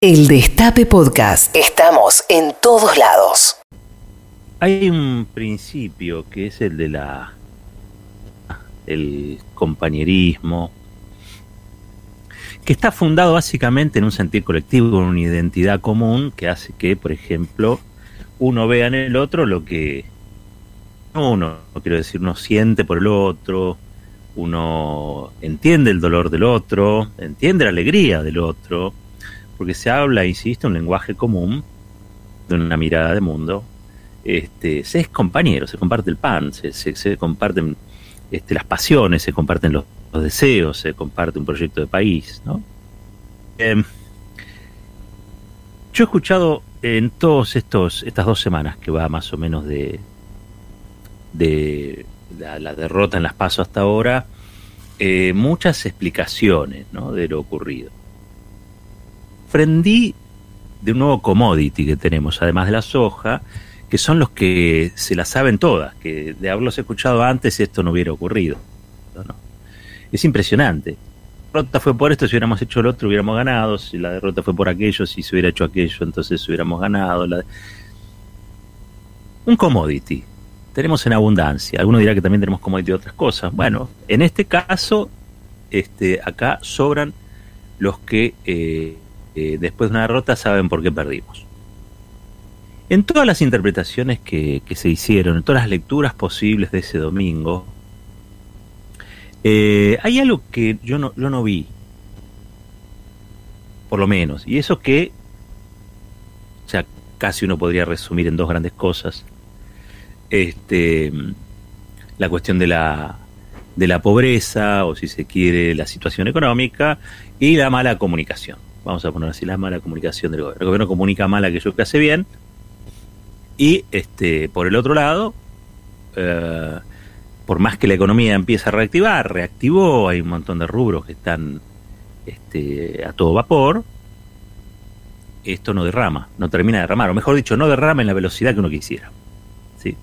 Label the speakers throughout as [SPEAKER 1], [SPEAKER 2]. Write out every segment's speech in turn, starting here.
[SPEAKER 1] El Destape Podcast. Estamos en todos lados.
[SPEAKER 2] Hay un principio que es el de la el compañerismo que está fundado básicamente en un sentir colectivo, en una identidad común que hace que, por ejemplo, uno vea en el otro lo que uno, no quiero decir, uno siente por el otro, uno entiende el dolor del otro, entiende la alegría del otro, porque se habla, insisto, un lenguaje común, de una mirada de mundo. Este, se es compañero, se comparte el pan, se, comparten este, las pasiones, se comparten los, deseos, se comparte un proyecto de país. ¿no? Em, yo he escuchado en todos estos estas dos semanas que va más o menos de la, derrota en las pasos hasta ahora eh, muchas explicaciones de lo ocurrido aprendí de un nuevo commodity que tenemos, además de la soja, que son los que se la saben todas, que de haberlos escuchado antes esto no hubiera ocurrido. Es impresionante. La derrota fue por esto, si hubiéramos hecho el otro hubiéramos ganado, si la derrota fue por aquello, si se hubiera hecho aquello, entonces hubiéramos ganado. Un commodity. Tenemos en abundancia. Alguno dirá que también tenemos commodity de otras cosas. Bueno, en este caso, este, acá sobran los que eh, eh, después de una derrota saben por qué perdimos. En todas las interpretaciones que, se hicieron, en todas las lecturas posibles de ese domingo, eh, hay algo que yo no, yo no vi, por lo menos, y eso que, sea, casi uno podría resumir en dos grandes cosas. Este, la cuestión de la, de la pobreza, o si se quiere, la situación económica, y la mala comunicación vamos a poner así, la mala comunicación del gobierno. El gobierno comunica mal aquello que hace bien. Y este, por el otro lado, eh, por más que la economía empiece a reactivar, reactivó, hay un montón de rubros que están este, a todo vapor, esto no derrama, no termina de derramar, o mejor dicho, no derrama en la velocidad que uno quisiera. ¿sí?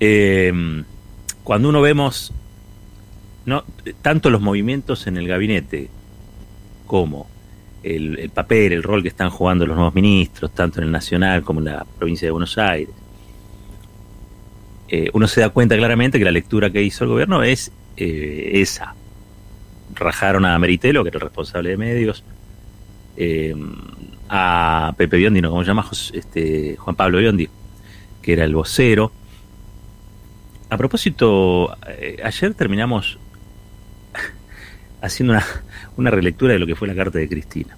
[SPEAKER 2] Eh, cuando uno vemos no, tanto los movimientos en el gabinete como el, papel, el rol que están jugando los nuevos ministros, tanto en el Nacional como en la provincia de Buenos Aires, eh, uno se da cuenta claramente que la lectura que hizo el gobierno es eh, esa. Rajaron a Meritelo, que era el responsable de medios, eh, a Pepe Biondi, ¿no? ¿cómo se llama? Este, Juan Pablo Biondi, que era el vocero. A propósito, ayer terminamos haciendo una, una relectura de lo que fue la carta de Cristina.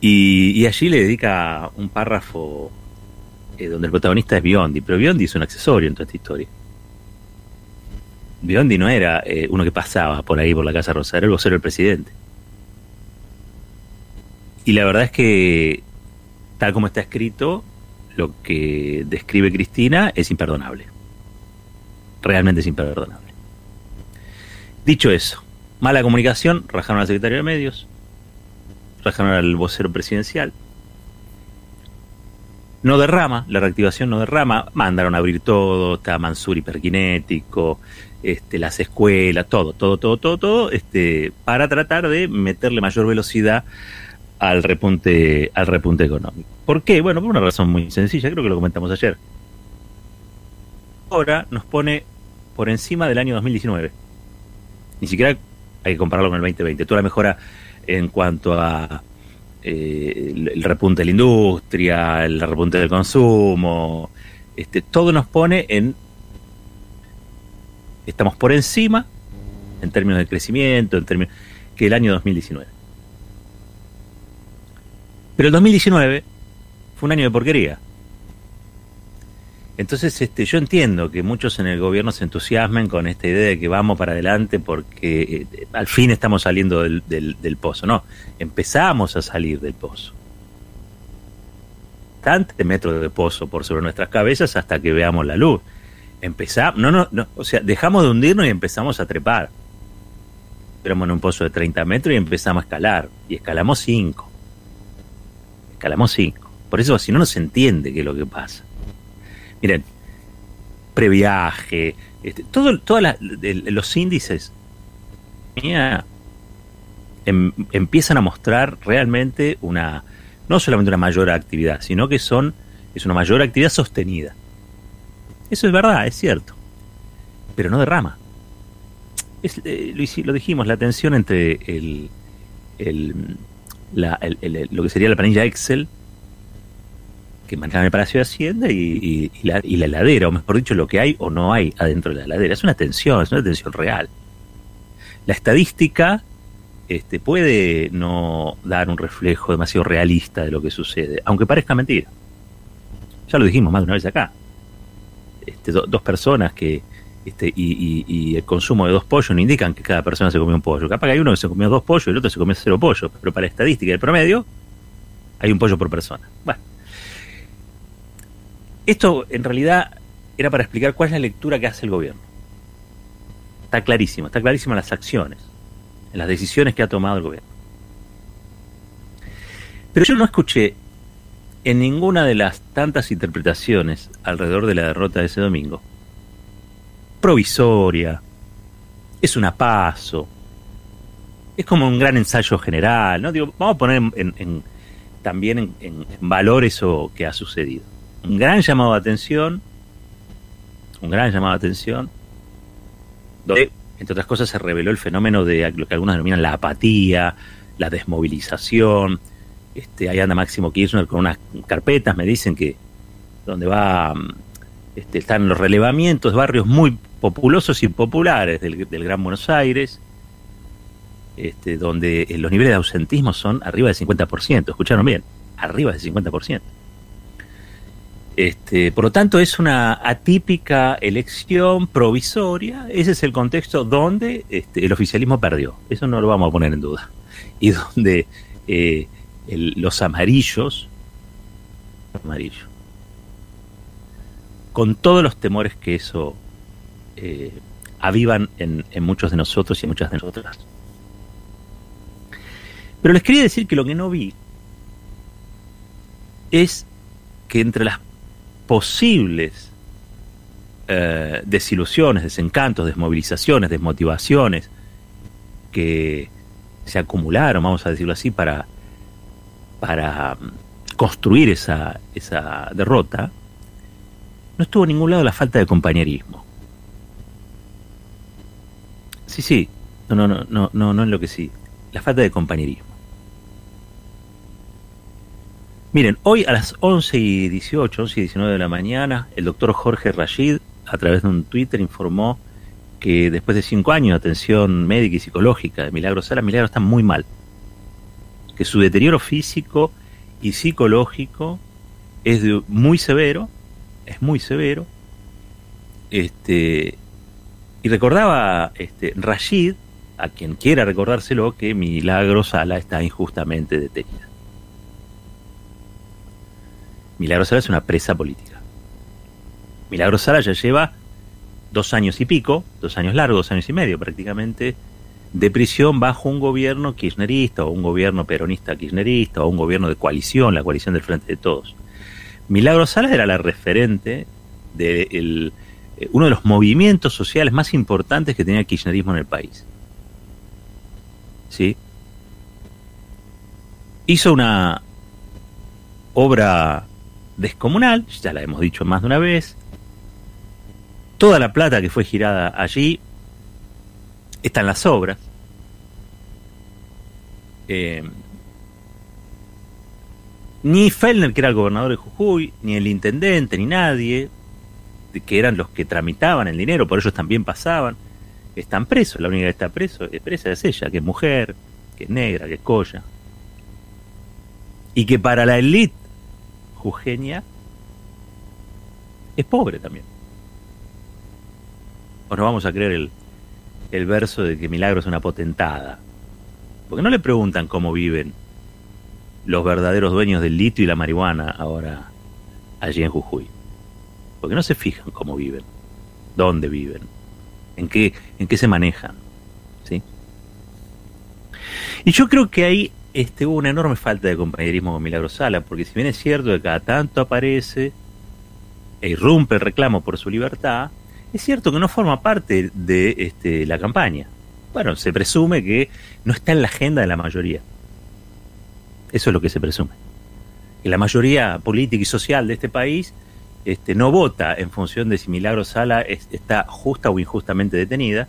[SPEAKER 2] Y, allí le dedica un párrafo eh, donde el protagonista es Biondi, pero Biondi es un accesorio en toda esta historia. Biondi no era eh, uno que pasaba por ahí por la Casa era el vocero del presidente. Y la verdad es que, tal como está escrito, lo que describe Cristina es imperdonable. Realmente es imperdonable. Dicho eso, Mala comunicación, rajaron al secretario de medios, rajaron al vocero presidencial. No derrama, la reactivación no derrama, mandaron a abrir todo, está Mansur hiperkinético, este, las escuelas, todo, todo, todo, todo, todo, este, para tratar de meterle mayor velocidad al repunte, al repunte económico. ¿Por qué? Bueno, por una razón muy sencilla, creo que lo comentamos ayer. Ahora nos pone por encima del año 2019. Ni siquiera hay que compararlo con el 2020. Toda la mejora en cuanto a eh, repunte de la industria, el repunte del consumo, este, todo nos pone en estamos por encima en términos de crecimiento, en términos que el año 2019. Pero el 2019 fue un año de porquería. Entonces, este, yo entiendo que muchos en el gobierno se entusiasmen con esta idea de que vamos para adelante porque eh, al fin estamos saliendo del, pozo. No, empezamos a salir del pozo. Tantos metros de pozo por sobre nuestras cabezas hasta que veamos la luz. Empezamos, no, no, no, o sea, dejamos de hundirnos y empezamos a trepar. Éramos en un pozo de 30 metros y empezamos a escalar. Y escalamos 5. Escalamos 5. Por eso, si no, no se entiende qué es lo que pasa. Miren, previaje, este, todo, todos los índices em, empiezan a mostrar realmente una, no solamente una mayor actividad, sino que son, es una mayor actividad sostenida. Eso es verdad, es cierto, pero no derrama. Es, eh, lo, dijimos, la tensión entre el, lo que sería la planilla Excel que manejan el Palacio de Hacienda y, la, y, la, heladera, o mejor dicho, lo que hay o no hay adentro de la heladera. Es una tensión, es una tensión real. La estadística este, puede no dar un reflejo demasiado realista de lo que sucede, aunque parezca mentira. Ya lo dijimos más de una vez acá. Este, dos personas que este, y, el consumo de dos pollos no indican que cada persona se comió un pollo. Capaz que hay uno que se comió dos pollos y el otro se comió cero pollos, pero para la estadística del promedio hay un pollo por persona. Bueno, esto en realidad era para explicar cuál es la lectura que hace el gobierno. Está clarísimo, está clarísima las acciones en las decisiones que ha tomado el gobierno. Pero yo no escuché en ninguna de las tantas interpretaciones alrededor de la derrota de ese domingo, provisoria, es una paso, es como un gran ensayo general, ¿no? Digo, vamos a poner en, también en, en, valor eso que ha sucedido. Un gran llamado de atención, un gran llamado de atención, donde entre otras cosas, se reveló el fenómeno de lo que algunos denominan la apatía, la desmovilización. Este, ahí anda Máximo Kirchner con unas carpetas, me dicen que donde va este, están los relevamientos de barrios muy populosos y populares del, Gran Buenos Aires, este, donde los niveles de ausentismo son arriba del 50%. ¿Escucharon bien? Arriba del 50%. Este, por lo tanto, es una atípica elección provisoria. Ese es el contexto donde este, el oficialismo perdió. Eso no lo vamos a poner en duda. Y donde eh, los amarillos, amarillos, con todos los temores que eso eh, avivan en, en muchos de nosotros y en muchas de nosotras. Pero les quería decir que lo que no vi es que entre las posibles eh, desilusiones, desencantos, desmovilizaciones, desmotivaciones que se acumularon, vamos a decirlo así, para, para mm, construir esa, esa derrota, no estuvo en ningún lado la falta de compañerismo. Sí, sí, no, no, no, no, no, sí, la falta de compañerismo. Miren, hoy a las 11 y 18, 11 y 19 de la mañana, el doctor Jorge Rashid, a través de un Twitter, informó que después de cinco años de atención médica y psicológica de Milagro Sala, Milagro está muy mal. Que su deterioro físico y psicológico es muy severo, es muy severo. Este, y recordaba este, Rashid, a quien quiera recordárselo, que Milagro Sala está injustamente detenida. Milagro Sala es una presa política. Milagro Sala ya lleva dos años y pico, dos años largos, dos años y medio prácticamente, de prisión bajo un gobierno kirchnerista o un gobierno peronista kirchnerista o un gobierno de coalición, la coalición del Frente de Todos. Milagro Sala era la referente de eh, uno de los movimientos sociales más importantes que tenía el kirchnerismo en el país. ¿Sí? Hizo una obra descomunal, ya la hemos dicho más de una vez. Toda la plata que fue girada allí está en las obras. Eh, ni Fellner, que era el gobernador de Jujuy, ni el intendente, ni nadie, que eran los que tramitaban el dinero, por ellos también pasaban, están presos. La única que está preso, es presa es ella, que es mujer, que es negra, que es colla. Y que para la élite Jujeña es pobre también. O no vamos a creer el, el verso de que Milagro es una potentada. Porque no le preguntan cómo viven los verdaderos dueños del litio y la marihuana ahora allí en Jujuy. Porque no se fijan cómo viven, dónde viven, en qué, en qué se manejan. ¿sí? Y yo creo que ahí este, hubo una enorme falta de compañerismo con Milagro Sala, porque si bien es cierto que cada tanto aparece e irrumpe el reclamo por su libertad, es cierto que no forma parte de este, la campaña. Bueno, se presume que no está en la agenda de la mayoría. Eso es lo que se presume. Que la mayoría política y social de este país este, no vota en función de si Milagro Sala está justa o injustamente detenida,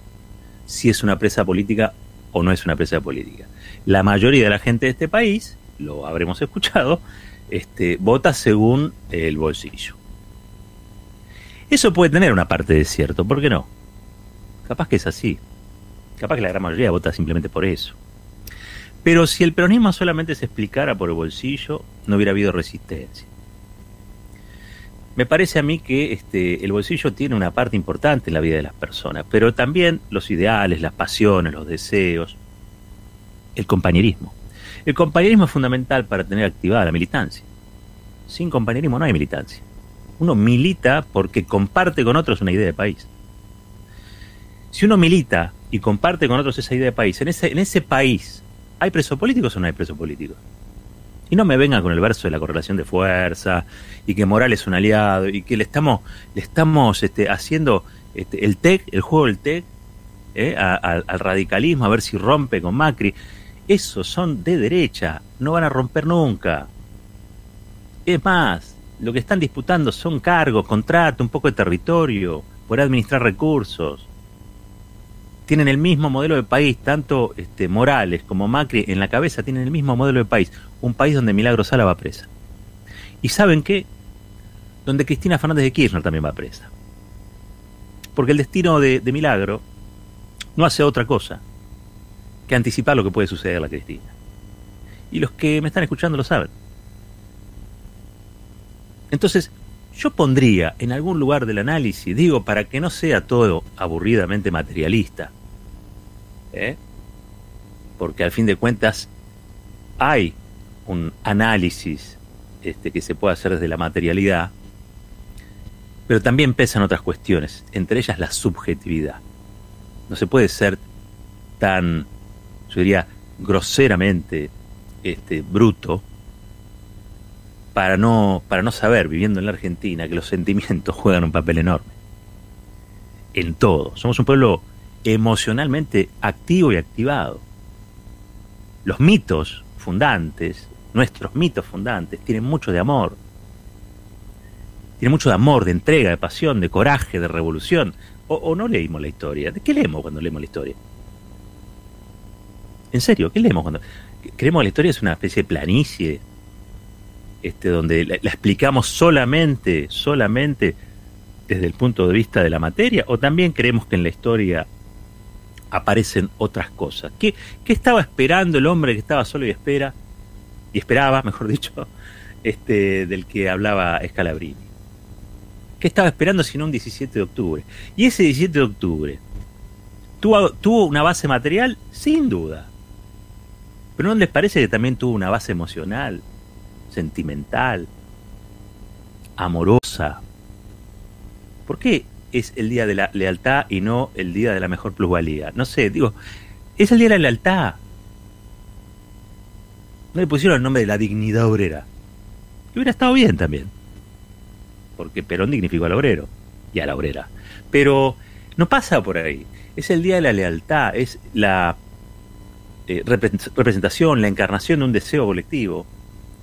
[SPEAKER 2] si es una presa política o no es una presa política. La mayoría de la gente de este país, lo habremos escuchado, este, vota según el bolsillo. Eso puede tener una parte de cierto, ¿por qué no? Capaz que es así. Capaz que la gran mayoría vota simplemente por eso. Pero si el peronismo solamente se explicara por el bolsillo, no hubiera habido resistencia. Me parece a mí que este, el bolsillo tiene una parte importante en la vida de las personas, pero también los ideales, las pasiones, los deseos, el compañerismo. El compañerismo es fundamental para tener activada la militancia. Sin compañerismo no hay militancia. Uno milita porque comparte con otros una idea de país. Si uno milita y comparte con otros esa idea de país, en ese, en ese país, ¿hay presos políticos o no hay presos políticos? Y no me vengan con el verso de la correlación de fuerza y que Morales es un aliado y que le estamos, le estamos este, haciendo este, el TEC, el juego del TEC, eh, al radicalismo, a ver si rompe con Macri. Esos son de derecha, no van a romper nunca. Es más, lo que están disputando son cargos, contrato, un poco de territorio, por administrar recursos. Tienen el mismo modelo de país, tanto este, Morales como Macri en la cabeza tienen el mismo modelo de país, un país donde Milagro Sala va presa. ¿Y saben qué? Donde Cristina Fernández de Kirchner también va presa. Porque el destino de, de Milagro no hace otra cosa que anticipar lo que puede suceder a la Cristina. Y los que me están escuchando lo saben. Entonces, yo pondría en algún lugar del análisis, digo, para que no sea todo aburridamente materialista, ¿eh? porque al fin de cuentas hay un análisis este, que se puede hacer desde la materialidad, pero también pesan otras cuestiones, entre ellas la subjetividad. No se puede ser tan, yo diría, groseramente este, bruto para no, para no saber, viviendo en la Argentina, que los sentimientos juegan un papel enorme. En todo. Somos un pueblo emocionalmente activo y activado. Los mitos fundantes, nuestros mitos fundantes, tienen mucho de amor. Tienen mucho de amor, de entrega, de pasión, de coraje, de revolución. O, no leímos la historia. ¿De qué leemos cuando leemos la historia? En serio, ¿qué leemos cuando... Creemos que la historia es una especie de planicie este, donde la, explicamos solamente, solamente desde el punto de vista de la materia, o también creemos que en la historia aparecen otras cosas. ¿Qué, ¿Qué, estaba esperando el hombre que estaba solo y espera, y esperaba, mejor dicho, este, del que hablaba Scalabrini? ¿Qué estaba esperando sino un 17 de octubre? Y ese 17 de octubre tuvo, tuvo una base material, sin duda. Pero ¿no les parece que también tuvo una base emocional? sentimental, amorosa. ¿Por qué es el día de la lealtad y no el día de la mejor plusvalía? No sé, digo, es el día de la lealtad. No le pusieron el nombre de la dignidad obrera. Y hubiera estado bien también. Porque Perón dignificó al obrero y a la obrera. Pero no pasa por ahí. Es el día de la lealtad, es la eh, representación, la encarnación de un deseo colectivo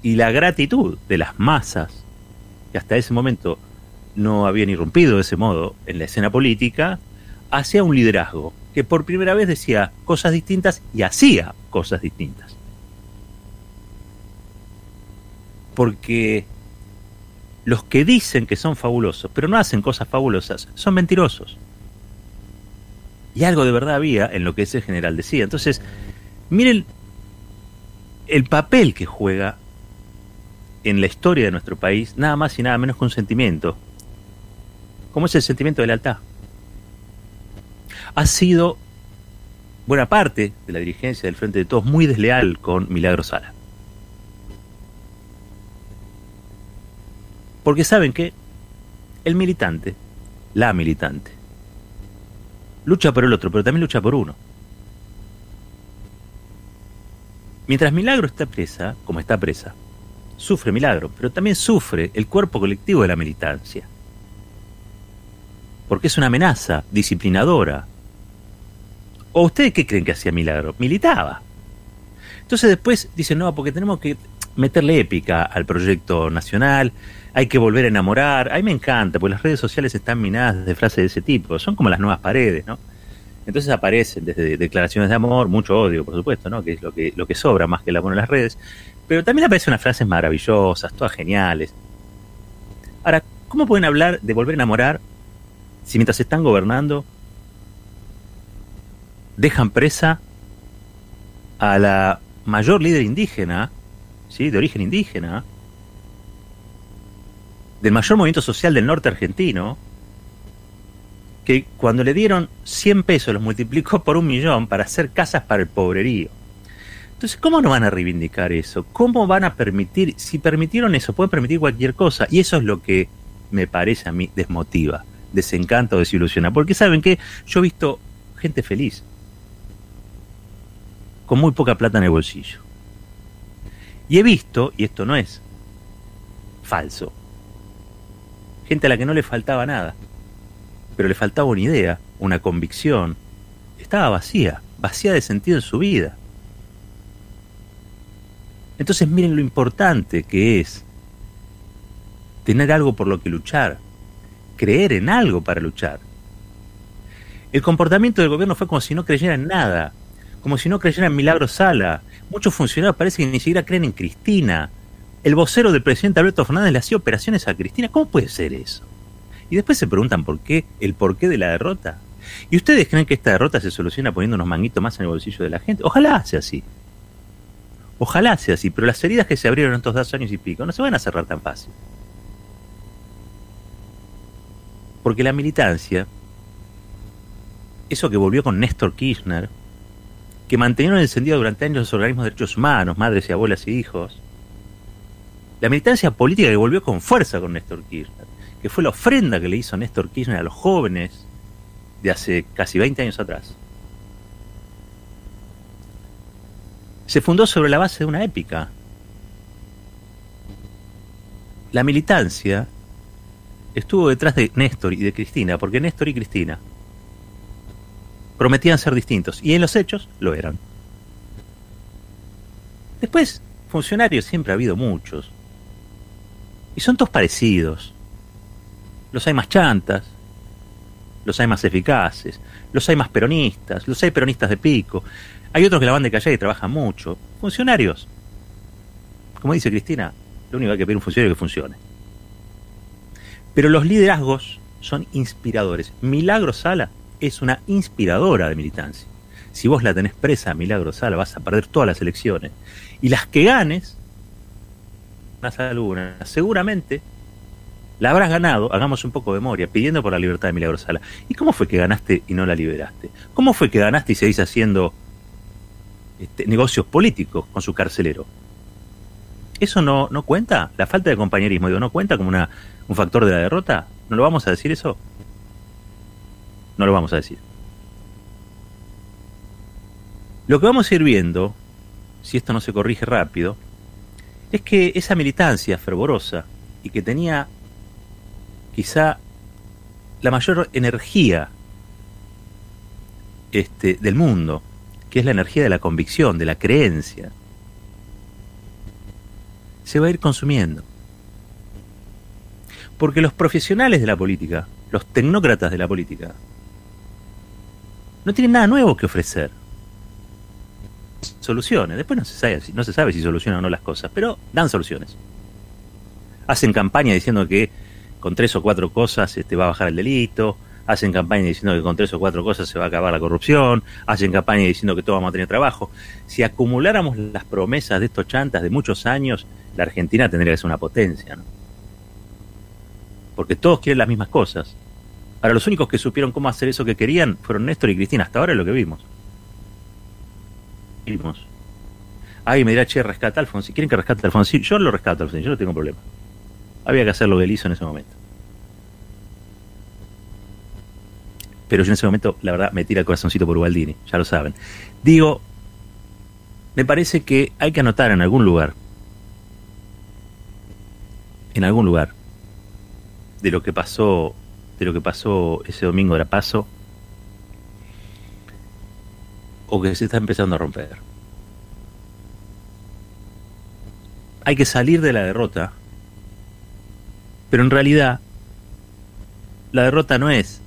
[SPEAKER 2] y la gratitud de las masas, que hasta ese momento no habían irrumpido de ese modo en la escena política, hacia un liderazgo que por primera vez decía cosas distintas y hacía cosas distintas. Porque los que dicen que son fabulosos, pero no hacen cosas fabulosas, son mentirosos. Y algo de verdad había en lo que ese general decía. Entonces, miren el papel que juega en la historia de nuestro país nada más y nada menos que un sentimiento, como es el sentimiento de lealtad. Ha sido buena parte de la dirigencia del Frente de Todos muy desleal con Milagro Sala. Porque saben que el militante, la militante, lucha por el otro, pero también lucha por uno. Mientras Milagro está presa, como está presa, sufre milagro, pero también sufre el cuerpo colectivo de la militancia. Porque es una amenaza disciplinadora, ¿O ustedes qué creen que hacía Milagro? Militaba. Entonces después dicen, no, porque tenemos que meterle épica al proyecto nacional, hay que volver a enamorar. A mí me encanta, porque las redes sociales están minadas de frases de ese tipo, son como las nuevas paredes, ¿no? Entonces aparecen desde declaraciones de amor, mucho odio, por supuesto, ¿no? Que es lo que, lo que sobra más que el amor en las redes. Pero también aparecen unas frases maravillosas, todas geniales. Ahora, ¿cómo pueden hablar de volver a enamorar si mientras están gobernando dejan presa a la mayor líder indígena, ¿sí? de origen indígena, del mayor movimiento social del norte argentino, que cuando le dieron 100 pesos los multiplicó por un millón para hacer casas para el pobrerío. Entonces, ¿cómo no van a reivindicar eso? ¿Cómo van a permitir, si permitieron eso, pueden permitir cualquier cosa? Y eso es lo que me parece a mí desmotiva, desencanta o desilusiona. Porque saben que yo he visto gente feliz, con muy poca plata en el bolsillo. Y he visto, y esto no es falso, gente a la que no le faltaba nada, pero le faltaba una idea, una convicción. Estaba vacía, vacía de sentido en su vida. Entonces miren lo importante que es tener algo por lo que luchar, creer en algo para luchar. El comportamiento del gobierno fue como si no creyera en nada, como si no creyera en Milagro Sala. Muchos funcionarios parece que ni siquiera creen en Cristina. El vocero del presidente Alberto Fernández le hacía operaciones a Cristina. ¿Cómo puede ser eso? Y después se preguntan por qué, el porqué de la derrota. ¿Y ustedes creen que esta derrota se soluciona poniendo unos manguitos más en el bolsillo de la gente? Ojalá sea así. Ojalá sea así, pero las heridas que se abrieron en estos dos años y pico no se van a cerrar tan fácil. Porque la militancia, eso que volvió con Néstor Kirchner, que mantenieron encendido durante años los organismos de derechos humanos, madres y abuelas y hijos. La militancia política que volvió con fuerza con Néstor Kirchner, que fue la ofrenda que le hizo Néstor Kirchner a los jóvenes de hace casi 20 años atrás. Se fundó sobre la base de una épica. La militancia estuvo detrás de Néstor y de Cristina, porque Néstor y Cristina prometían ser distintos y en los hechos lo eran. Después, funcionarios siempre ha habido muchos. Y son todos parecidos. Los hay más chantas, los hay más eficaces, los hay más peronistas, los hay peronistas de pico. Hay otros que la van de calle y trabajan mucho. Funcionarios. Como dice Cristina, lo único que hay que pedir un funcionario que funcione. Pero los liderazgos son inspiradores. Milagro Sala es una inspiradora de militancia. Si vos la tenés presa, Milagro Sala, vas a perder todas las elecciones. Y las que ganes, más alguna, seguramente la habrás ganado, hagamos un poco de memoria, pidiendo por la libertad de Milagro Sala. ¿Y cómo fue que ganaste y no la liberaste? ¿Cómo fue que ganaste y seguís haciendo este, negocios políticos con su carcelero? ¿Eso no, no cuenta? ¿La falta de compañerismo digo, no cuenta como una, un factor de la derrota? ¿No lo vamos a decir eso? No lo vamos a decir. Lo que vamos a ir viendo, si esto no se corrige rápido, es que esa militancia fervorosa y que tenía quizá la mayor energía este, del mundo, que es la energía de la convicción, de la creencia, se va a ir consumiendo. Porque los profesionales de la política, los tecnócratas de la política, no tienen nada nuevo que ofrecer. Soluciones. Después no se sabe, no se sabe si solucionan o no las cosas, pero dan soluciones. Hacen campaña diciendo que con tres o cuatro cosas este, va a bajar el delito, hacen campaña diciendo que con tres o cuatro cosas se va a acabar la corrupción, hacen campaña diciendo que todos vamos a tener trabajo. Si acumuláramos las promesas de estos chantas de muchos años, la Argentina tendría que ser una potencia, ¿no? Porque todos quieren las mismas cosas. Ahora, los únicos que supieron cómo hacer eso que querían fueron Néstor y Cristina. Hasta ahora es lo que vimos. Vimos. Ay, me dirá, che, rescata a Alfonsín. ¿Quieren que rescate a Alfonsín? Yo lo rescato a Alfonsín, yo no tengo problema. Había que hacer lo que él hizo en ese momento. Pero yo en ese momento, la verdad, me tira el corazoncito por Ubaldini, ya lo saben. Digo, me parece que hay que anotar en algún lugar, en algún lugar, de lo que pasó de lo que pasó ese domingo de Paso, o que se está empezando a romper. Hay que salir de la derrota, pero en realidad la derrota no es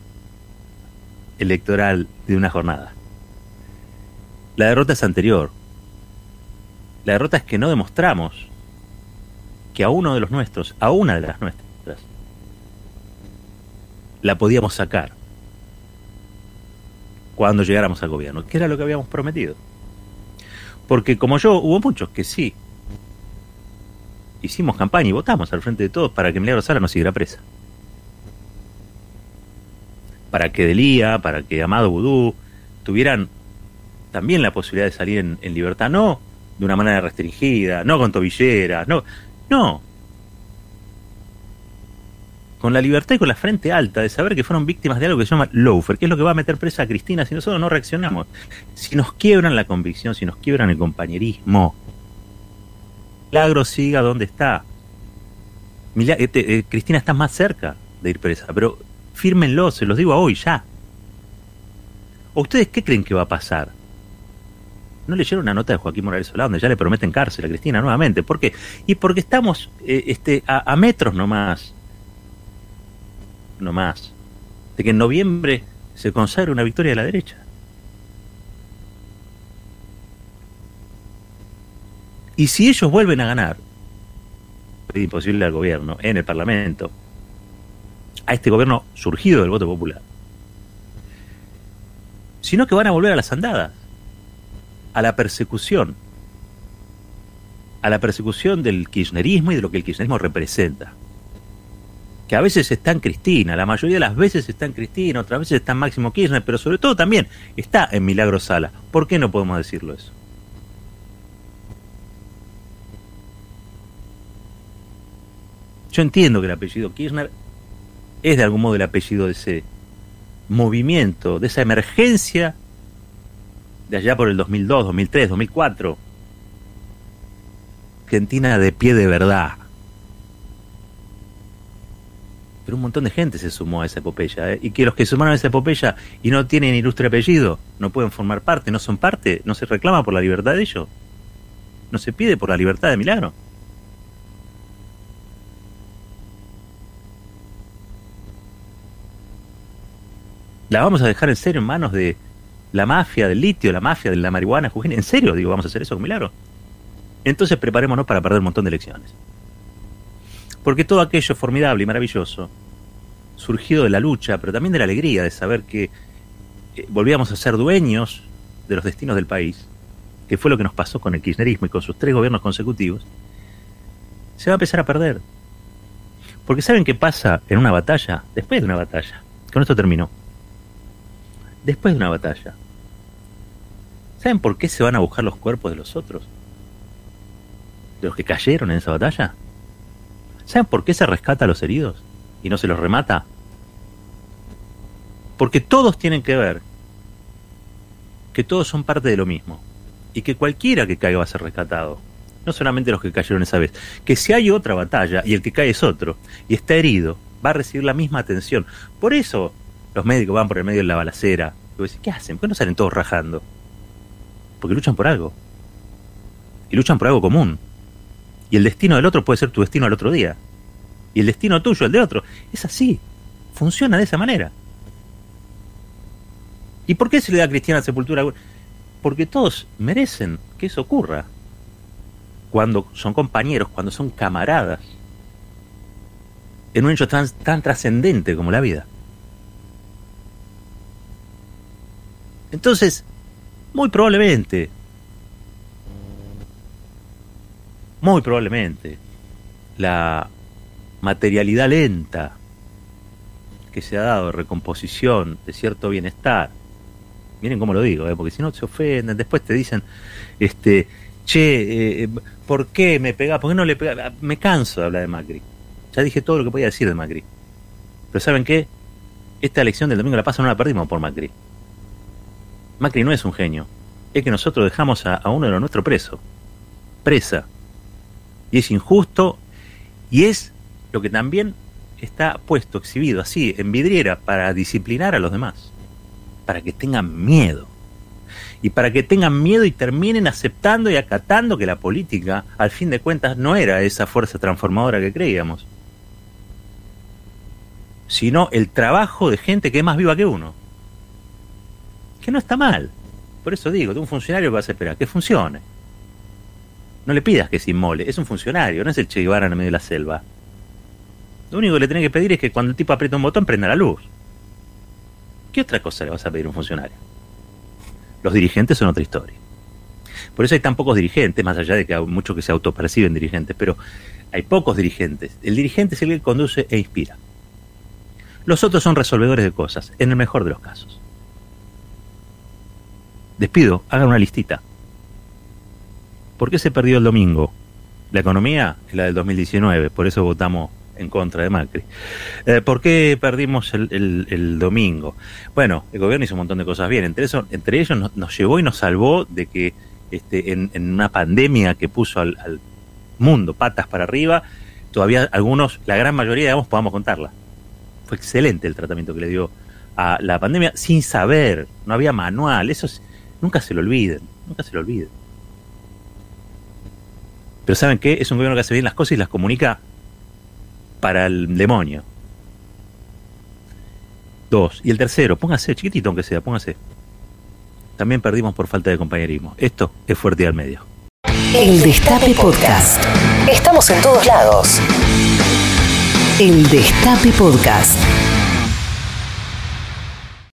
[SPEAKER 2] electoral de una jornada. La derrota es anterior. La derrota es que no demostramos que a uno de los nuestros, a una de las nuestras, la podíamos sacar cuando llegáramos al gobierno, que era lo que habíamos prometido. Porque como yo, hubo muchos que sí. Hicimos campaña y votamos al frente de todos para que Milagro Sala no siguiera presa. Para que Delía, para que Amado Vudú tuvieran también la posibilidad de salir en, en libertad, no de una manera restringida, no con tobilleras, no, no, con la libertad y con la frente alta de saber que fueron víctimas de algo que se llama loafer, que es lo que va a meter presa a Cristina si nosotros no reaccionamos. Si nos quiebran la convicción, si nos quiebran el compañerismo, Milagro siga donde está. Este, eh, Cristina está más cerca de ir presa, pero fírmenlo, se los digo a hoy ya. ¿O ustedes qué creen que va a pasar? ¿No leyeron una nota de Joaquín Morales Solá donde ya le prometen cárcel a Cristina nuevamente? ¿Por qué? Y porque estamos eh, este, a, a metros nomás no más, de que en noviembre se consagre una victoria de la derecha. Y si ellos vuelven a ganar, es imposible al gobierno, en el Parlamento, a este gobierno surgido del voto popular, sino que van a volver a las andadas, a la persecución, a la persecución del kirchnerismo y de lo que el kirchnerismo representa que a veces está en Cristina, la mayoría de las veces está en Cristina, otras veces está en Máximo Kirchner, pero sobre todo también está en Milagro Sala. ¿Por qué no podemos decirlo eso? Yo entiendo que el apellido Kirchner es de algún modo el apellido de ese movimiento, de esa emergencia de allá por el 2002, 2003, 2004. Argentina de pie de verdad pero un montón de gente se sumó a esa epopeya. ¿eh? Y que los que sumaron a esa epopeya y no tienen ilustre apellido, no pueden formar parte, no son parte, no se reclama por la libertad de ellos. No se pide por la libertad de Milagro. ¿La vamos a dejar en serio en manos de la mafia del litio, la mafia de la marihuana, ¿En serio? Digo, ¿vamos a hacer eso con Milagro? Entonces preparémonos para perder un montón de elecciones. Porque todo aquello formidable y maravilloso, surgido de la lucha, pero también de la alegría de saber que eh, volvíamos a ser dueños de los destinos del país, que fue lo que nos pasó con el kirchnerismo y con sus tres gobiernos consecutivos, se va a empezar a perder. Porque ¿saben qué pasa en una batalla? Después de una batalla. Con esto terminó. Después de una batalla. ¿Saben por qué se van a buscar los cuerpos de los otros? ¿De los que cayeron en esa batalla? ¿Saben por qué se rescata a los heridos y no se los remata? Porque todos tienen que ver que todos son parte de lo mismo y que cualquiera que caiga va a ser rescatado. No solamente los que cayeron esa vez, que si hay otra batalla y el que cae es otro y está herido, va a recibir la misma atención. Por eso los médicos van por el medio de la balacera. Y vos ¿qué hacen? ¿Por qué no salen todos rajando? Porque luchan por algo. Y luchan por algo común. Y el destino del otro puede ser tu destino al otro día. Y el destino tuyo, el de otro. Es así. Funciona de esa manera. ¿Y por qué se le da cristiana sepultura? Porque todos merecen que eso ocurra. Cuando son compañeros, cuando son camaradas. En un hecho tan, tan trascendente como la vida. Entonces, muy probablemente muy probablemente la materialidad lenta que se ha dado de recomposición de cierto bienestar, miren cómo lo digo, ¿eh? porque si no se ofenden, después te dicen, este, che, eh, ¿por qué me pega? ¿Por qué no le pega? Me canso de hablar de Macri. Ya dije todo lo que podía decir de Macri. Pero ¿saben qué? Esta elección del domingo la pasa no la perdimos por Macri. Macri no es un genio. Es que nosotros dejamos a, uno de los nuestros preso. Presa y es injusto y es lo que también está puesto, exhibido así, en vidriera, para disciplinar a los demás, para que tengan miedo. y para que tengan miedo y terminen aceptando y acatando que la política, al fin de cuentas, no era esa fuerza transformadora que creíamos, sino el trabajo de gente que es más viva que uno. Que no está mal. Por eso digo, de un funcionario vas a esperar que funcione. No le pidas que se inmole, es un funcionario, no es el Che Guevara en medio de la selva. Lo único que le tenés que pedir es que cuando el tipo aprieta un botón prenda la luz. ¿Qué otra cosa le vas a pedir a un funcionario? Los dirigentes son otra historia. Por eso hay tan pocos dirigentes, más allá de que hay muchos que se autoperciben dirigentes, pero hay pocos dirigentes. El dirigente es el que conduce e inspira. Los otros son resolvedores de cosas, en el mejor de los casos. Despido, hagan una listita. ¿Por qué se perdió el domingo? La economía es la del 2019, por eso votamos en contra de Macri. Eh, ¿Por qué perdimos el, domingo? Bueno, el gobierno hizo un montón de cosas bien. Entre, entre ellos nos, llevó y nos salvó de que este, en, una pandemia que puso al, al, mundo patas para arriba, todavía algunos, la gran mayoría, digamos, podamos contarla. Fue excelente el tratamiento que le dio a la pandemia sin saber, no había manual, eso nunca se lo olviden, nunca se lo olviden. Pero ¿saben qué? Es un gobierno que hace bien las cosas y las comunica para el demonio. Dos. Y el tercero, póngase, chiquitito aunque sea, póngase. También perdimos por falta de compañerismo. Esto es fuerte al medio.
[SPEAKER 1] El Destape Podcast. Estamos en todos lados. El Destape Podcast.